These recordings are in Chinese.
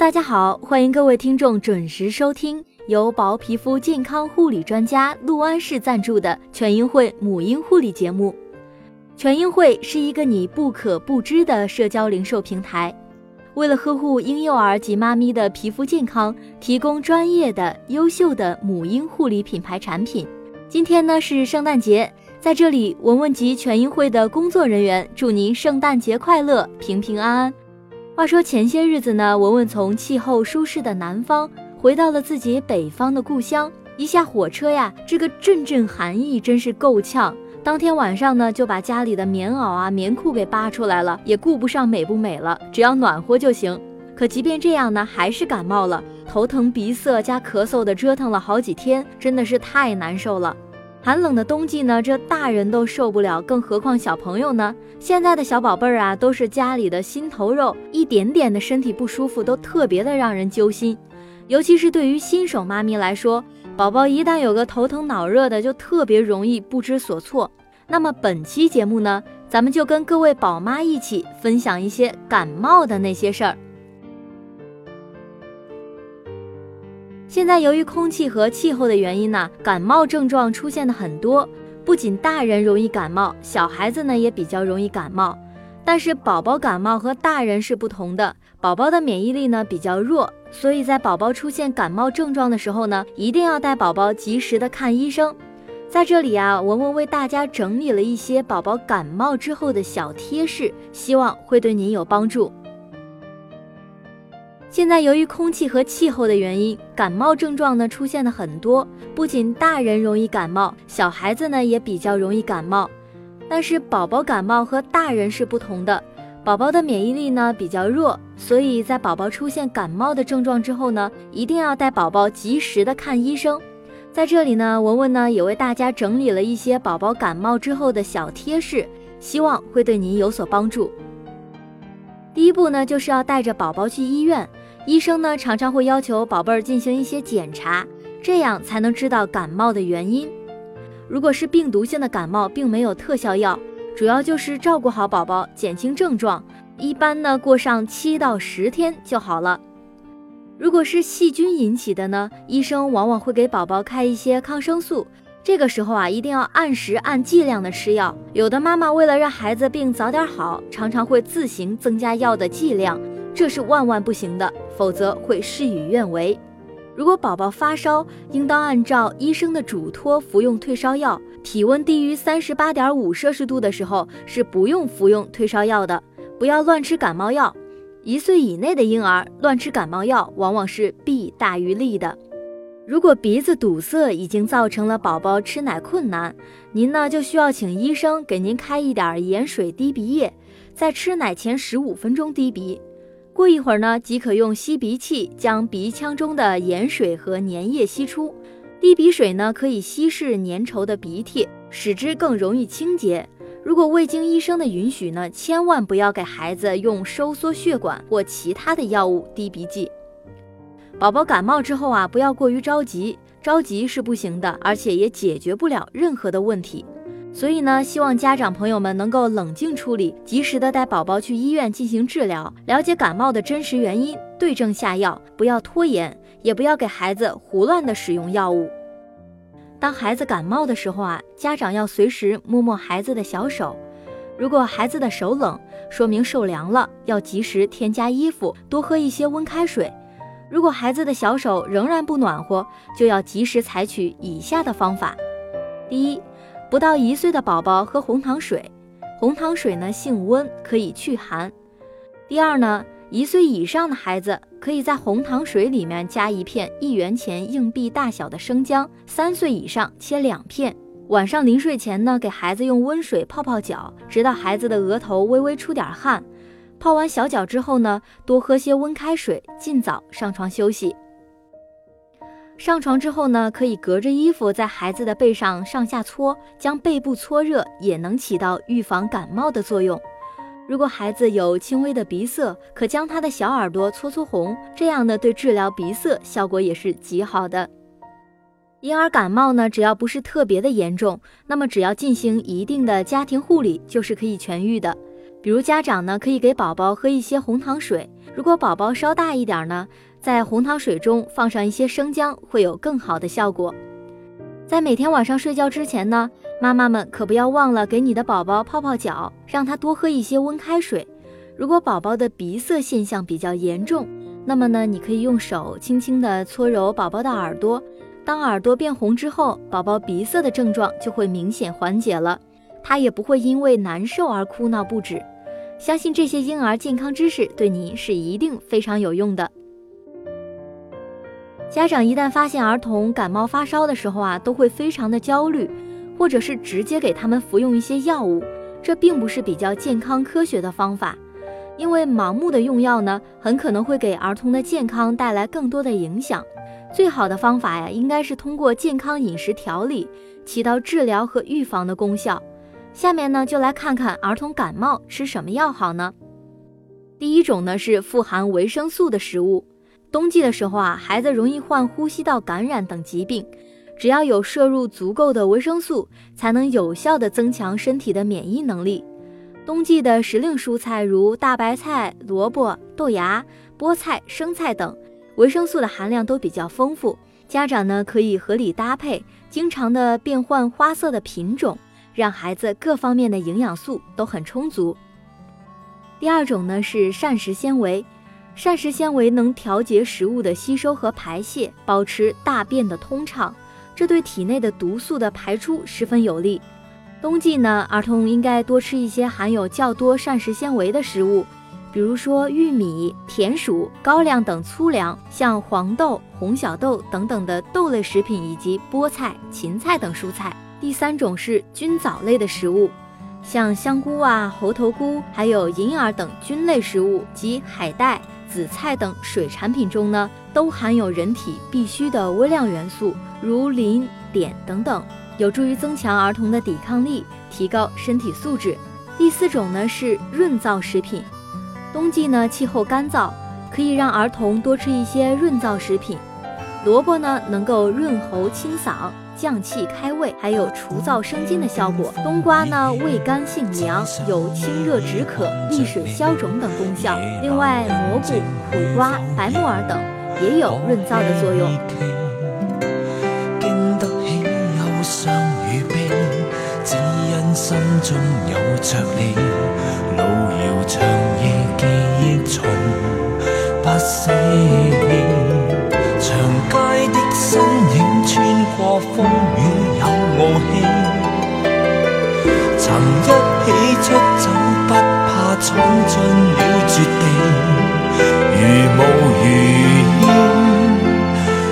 大家好，欢迎各位听众准时收听由薄皮肤健康护理专家陆安氏赞助的全婴会母婴护理节目。全婴会是一个你不可不知的社交零售平台，为了呵护婴幼儿及妈咪的皮肤健康，提供专业的、优秀的母婴护理品牌产品。今天呢是圣诞节，在这里文文及全婴会的工作人员祝您圣诞节快乐，平平安安。话说前些日子呢，文文从气候舒适的南方回到了自己北方的故乡，一下火车呀，这个阵阵寒意真是够呛。当天晚上呢，就把家里的棉袄啊、棉裤给扒出来了，也顾不上美不美了，只要暖和就行。可即便这样呢，还是感冒了，头疼鼻塞加咳嗽的折腾了好几天，真的是太难受了。寒冷的冬季呢，这大人都受不了，更何况小朋友呢？现在的小宝贝儿啊，都是家里的心头肉，一点点的身体不舒服都特别的让人揪心，尤其是对于新手妈咪来说。宝宝一旦有个头疼脑热的，就特别容易不知所措。那么本期节目呢，咱们就跟各位宝妈一起分享一些感冒的那些事儿。现在由于空气和气候的原因呢，感冒症状出现的很多，不仅大人容易感冒，小孩子呢也比较容易感冒。但是宝宝感冒和大人是不同的，宝宝的免疫力呢比较弱。所以在宝宝出现感冒症状的时候呢，一定要带宝宝及时的看医生。在这里啊，文文为大家整理了一些宝宝感冒之后的小贴士，希望会对您有帮助。现在由于空气和气候的原因，感冒症状呢出现的很多，不仅大人容易感冒，小孩子呢也比较容易感冒。但是宝宝感冒和大人是不同的。宝宝的免疫力呢比较弱，所以在宝宝出现感冒的症状之后呢，一定要带宝宝及时的看医生。在这里呢，文文呢也为大家整理了一些宝宝感冒之后的小贴士，希望会对您有所帮助。第一步呢，就是要带着宝宝去医院，医生呢常常会要求宝贝儿进行一些检查，这样才能知道感冒的原因。如果是病毒性的感冒，并没有特效药。主要就是照顾好宝宝，减轻症状，一般呢过上七到十天就好了。如果是细菌引起的呢，医生往往会给宝宝开一些抗生素，这个时候啊一定要按时按剂量的吃药。有的妈妈为了让孩子病早点好，常常会自行增加药的剂量，这是万万不行的，否则会事与愿违。如果宝宝发烧，应当按照医生的嘱托服用退烧药。体温低于三十八点五摄氏度的时候是不用服用退烧药的。不要乱吃感冒药。一岁以内的婴儿乱吃感冒药，往往是弊大于利的。如果鼻子堵塞已经造成了宝宝吃奶困难，您呢就需要请医生给您开一点盐水滴鼻液，在吃奶前十五分钟滴鼻。过一会儿呢，即可用吸鼻器将鼻腔中的盐水和粘液吸出。滴鼻水呢，可以稀释粘稠的鼻涕，使之更容易清洁。如果未经医生的允许呢，千万不要给孩子用收缩血管或其他的药物滴鼻剂。宝宝感冒之后啊，不要过于着急，着急是不行的，而且也解决不了任何的问题。所以呢，希望家长朋友们能够冷静处理，及时的带宝宝去医院进行治疗，了解感冒的真实原因，对症下药，不要拖延，也不要给孩子胡乱的使用药物。当孩子感冒的时候啊，家长要随时摸摸孩子的小手，如果孩子的手冷，说明受凉了，要及时添加衣服，多喝一些温开水。如果孩子的小手仍然不暖和，就要及时采取以下的方法：第一，不到一岁的宝宝喝红糖水，红糖水呢性温，可以祛寒。第二呢，一岁以上的孩子可以在红糖水里面加一片一元钱硬币大小的生姜，三岁以上切两片。晚上临睡前呢，给孩子用温水泡泡脚，直到孩子的额头微微出点汗。泡完小脚之后呢，多喝些温开水，尽早上床休息。上床之后呢，可以隔着衣服在孩子的背上上下搓，将背部搓热，也能起到预防感冒的作用。如果孩子有轻微的鼻塞，可将他的小耳朵搓搓红，这样呢，对治疗鼻塞效果也是极好的。婴儿感冒呢，只要不是特别的严重，那么只要进行一定的家庭护理，就是可以痊愈的。比如家长呢，可以给宝宝喝一些红糖水，如果宝宝稍大一点呢，在红糖水中放上一些生姜，会有更好的效果。在每天晚上睡觉之前呢，妈妈们可不要忘了给你的宝宝泡泡脚，让他多喝一些温开水。如果宝宝的鼻塞现象比较严重，那么呢，你可以用手轻轻地搓揉宝宝的耳朵，当耳朵变红之后，宝宝鼻塞的症状就会明显缓解了，他也不会因为难受而哭闹不止。相信这些婴儿健康知识对你是一定非常有用的。家长一旦发现儿童感冒发烧的时候啊，都会非常的焦虑，或者是直接给他们服用一些药物，这并不是比较健康科学的方法。因为盲目的用药呢，很可能会给儿童的健康带来更多的影响。最好的方法呀，应该是通过健康饮食调理，起到治疗和预防的功效。下面呢，就来看看儿童感冒吃什么药好呢？第一种呢是富含维生素的食物。冬季的时候啊，孩子容易患呼吸道感染等疾病，只要有摄入足够的维生素，才能有效的增强身体的免疫能力。冬季的时令蔬菜如大白菜、萝卜、豆芽、菠菜、生菜等，维生素的含量都比较丰富。家长呢可以合理搭配，经常的变换花色的品种，让孩子各方面的营养素都很充足。第二种呢是膳食纤维，膳食纤维能调节食物的吸收和排泄，保持大便的通畅，这对体内的毒素的排出十分有利。冬季呢，儿童应该多吃一些含有较多膳食纤维的食物，比如说玉米、田薯、高粱等粗粮，像黄豆、红小豆等等的豆类食品，以及菠菜、芹菜等蔬菜。第三种是菌藻类的食物，像香菇啊、猴头菇，还有银耳等菌类食物及海带、紫菜等水产品中呢，都含有人体必需的微量元素，如磷、碘等等。有助于增强儿童的抵抗力，提高身体素质。第四种呢是润燥食品，冬季呢气候干燥，可以让儿童多吃一些润燥食品。萝卜呢能够润喉清嗓、降气开胃，还有除燥生津的效果。冬瓜呢味甘性凉，有清热止渴、利水消肿等功效。另外，蘑菇、苦瓜、白木耳等也有润燥的作用。心中有着你，曾一起出走不怕闯进了绝地，如雾如烟，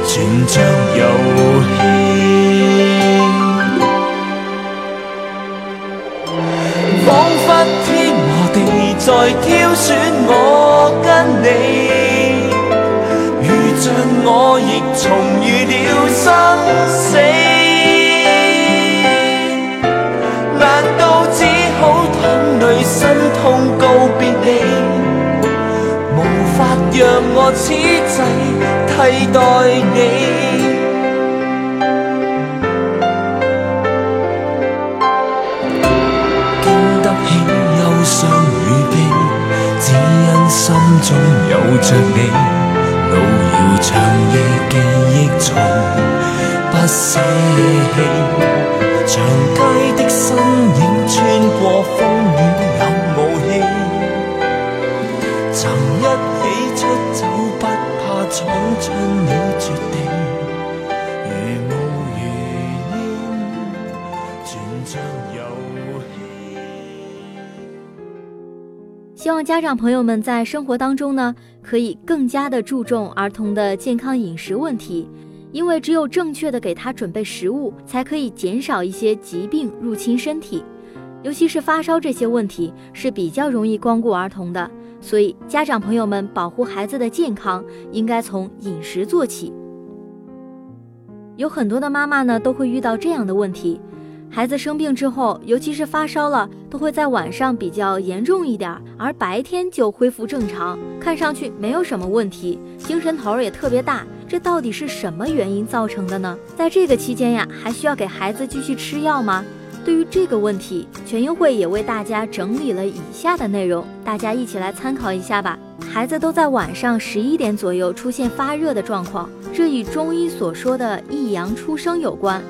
全像游戏。仿佛天和地在挑选我跟你，如像我亦重遇了生死，心痛告别你？无法让我此际替代你。经得起忧伤与悲，只因心中有着你，路遥长夜记忆从不舍弃。家长朋友们在生活当中呢，可以更加的注重儿童的健康饮食问题，因为只有正确的给他准备食物，才可以减少一些疾病入侵身体，尤其是发烧这些问题是比较容易光顾儿童的，所以家长朋友们保护孩子的健康，应该从饮食做起。有很多的妈妈呢，都会遇到这样的问题。孩子生病之后，尤其是发烧了，都会在晚上比较严重一点，而白天就恢复正常，看上去没有什么问题，精神头也特别大。这到底是什么原因造成的呢？在这个期间呀，还需要给孩子继续吃药吗？对于这个问题，全英会也为大家整理了以下的内容，大家一起来参考一下吧。孩子都在晚上十一点左右出现发热的状况，这与中医所说的一阳出生有关，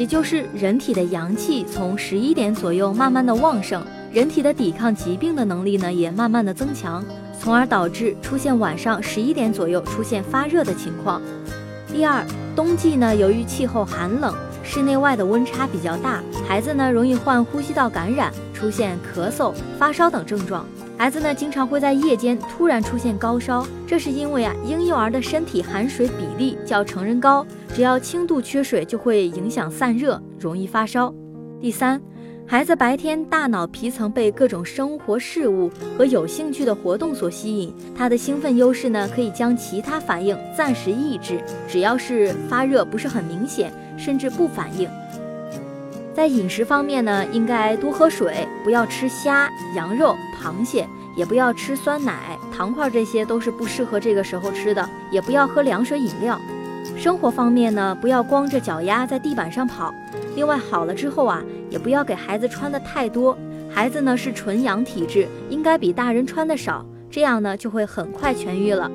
也就是人体的阳气从十一点左右慢慢的旺盛，人体的抵抗疾病的能力呢也慢慢的增强，从而导致出现晚上十一点左右出现发热的情况。第二，冬季呢，由于气候寒冷，室内外的温差比较大，孩子呢容易患呼吸道感染，出现咳嗽、发烧等症状。孩子呢经常会在夜间突然出现高烧，这是因为啊，婴幼儿的身体含水比例较成人高，只要轻度缺水就会影响散热，容易发烧。第三。孩子白天大脑皮层被各种生活事物和有兴趣的活动所吸引，他的兴奋优势呢，可以将其他反应暂时抑制，只要是发热不是很明显，甚至不反应。在饮食方面呢，应该多喝水，不要吃虾、羊肉、螃蟹，也不要吃酸奶、糖块，这些都是不适合这个时候吃的，也不要喝凉水饮料。生活方面呢，不要光着脚丫在地板上跑。另外，好了之后啊，也不要给孩子穿的太多。孩子呢是纯阳体质，应该比大人穿的少，这样呢就会很快痊愈了。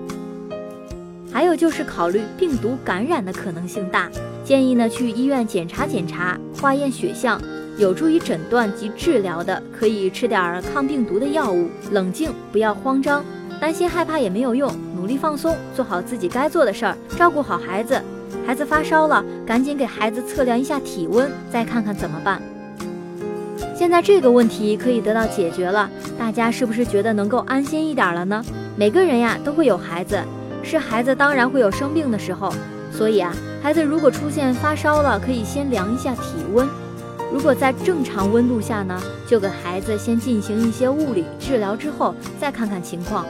还有就是考虑病毒感染的可能性大，建议呢去医院检查检查，化验血象，有助于诊断及治疗的，可以吃点儿抗病毒的药物。冷静，不要慌张，担心害怕也没有用，努力放松，做好自己该做的事儿，照顾好孩子。孩子发烧了，赶紧给孩子测量一下体温，再看看怎么办。现在这个问题可以得到解决了，大家是不是觉得能够安心一点了呢？每个人呀都会有孩子，是孩子当然会有生病的时候，所以啊，孩子如果出现发烧了，可以先量一下体温，如果在正常温度下呢，就给孩子先进行一些物理治疗，之后再看看情况。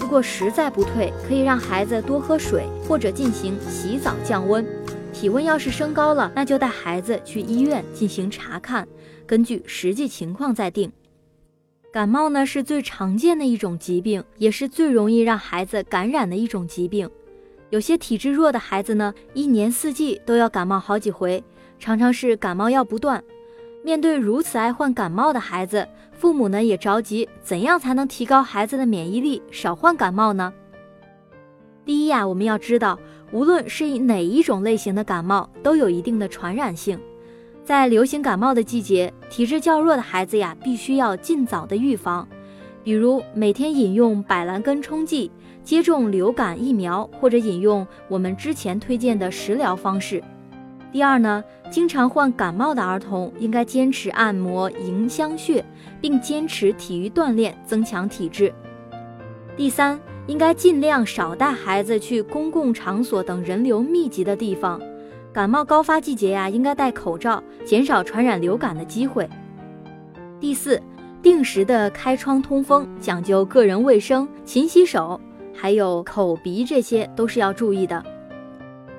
如果实在不退，可以让孩子多喝水，或者进行洗澡降温。体温要是升高了，那就带孩子去医院进行查看，根据实际情况再定。感冒呢是最常见的一种疾病，也是最容易让孩子感染的一种疾病。有些体质弱的孩子呢，一年四季都要感冒好几回，常常是感冒药不断。面对如此爱患感冒的孩子，父母呢也着急，怎样才能提高孩子的免疫力，少患感冒呢？第一呀，我们要知道，无论是以哪一种类型的感冒，都有一定的传染性。在流行感冒的季节，体质较弱的孩子呀，必须要尽早的预防，比如每天饮用百蓝根冲剂，接种流感疫苗，或者饮用我们之前推荐的食疗方式。第二呢，经常患感冒的儿童应该坚持按摩迎香穴，并坚持体育锻炼，增强体质。第三，应该尽量少带孩子去公共场所等人流密集的地方。感冒高发季节呀，应该戴口罩，减少传染流感的机会。第四，定时的开窗通风，讲究个人卫生，勤洗手，还有口鼻这些都是要注意的。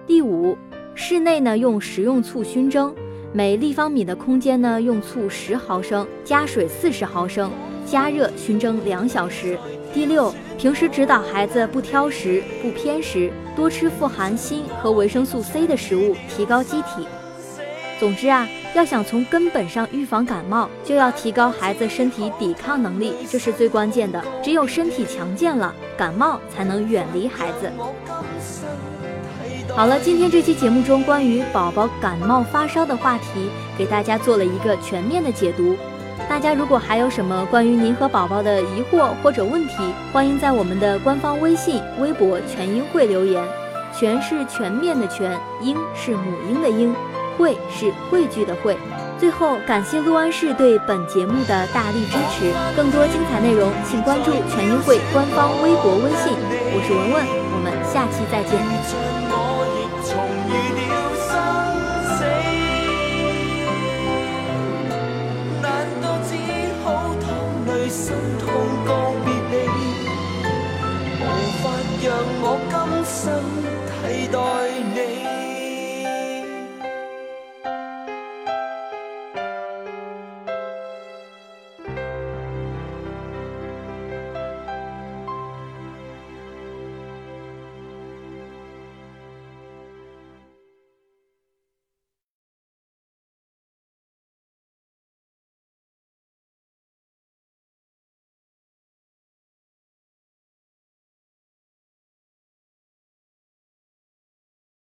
第五。室内呢用食用醋熏蒸，每立方米的空间呢用醋十毫升，加水四十毫升，加热熏蒸两小时。第六，平时指导孩子不挑食、不偏食，多吃富含锌和维生素 C 的食物，提高机体。总之啊，要想从根本上预防感冒，就要提高孩子身体抵抗能力，这是最关键的。只有身体强健了，感冒才能远离孩子。好了，今天这期节目中关于宝宝感冒发烧的话题，给大家做了一个全面的解读。大家如果还有什么关于您和宝宝的疑惑或者问题，欢迎在我们的官方微信、微博全英会留言。全是全面的全，英是母婴的英，会是汇聚的会。最后，感谢陆安市对本节目的大力支持。更多精彩内容，请关注全英会官方微博、微信。我是文文，我们下期再见。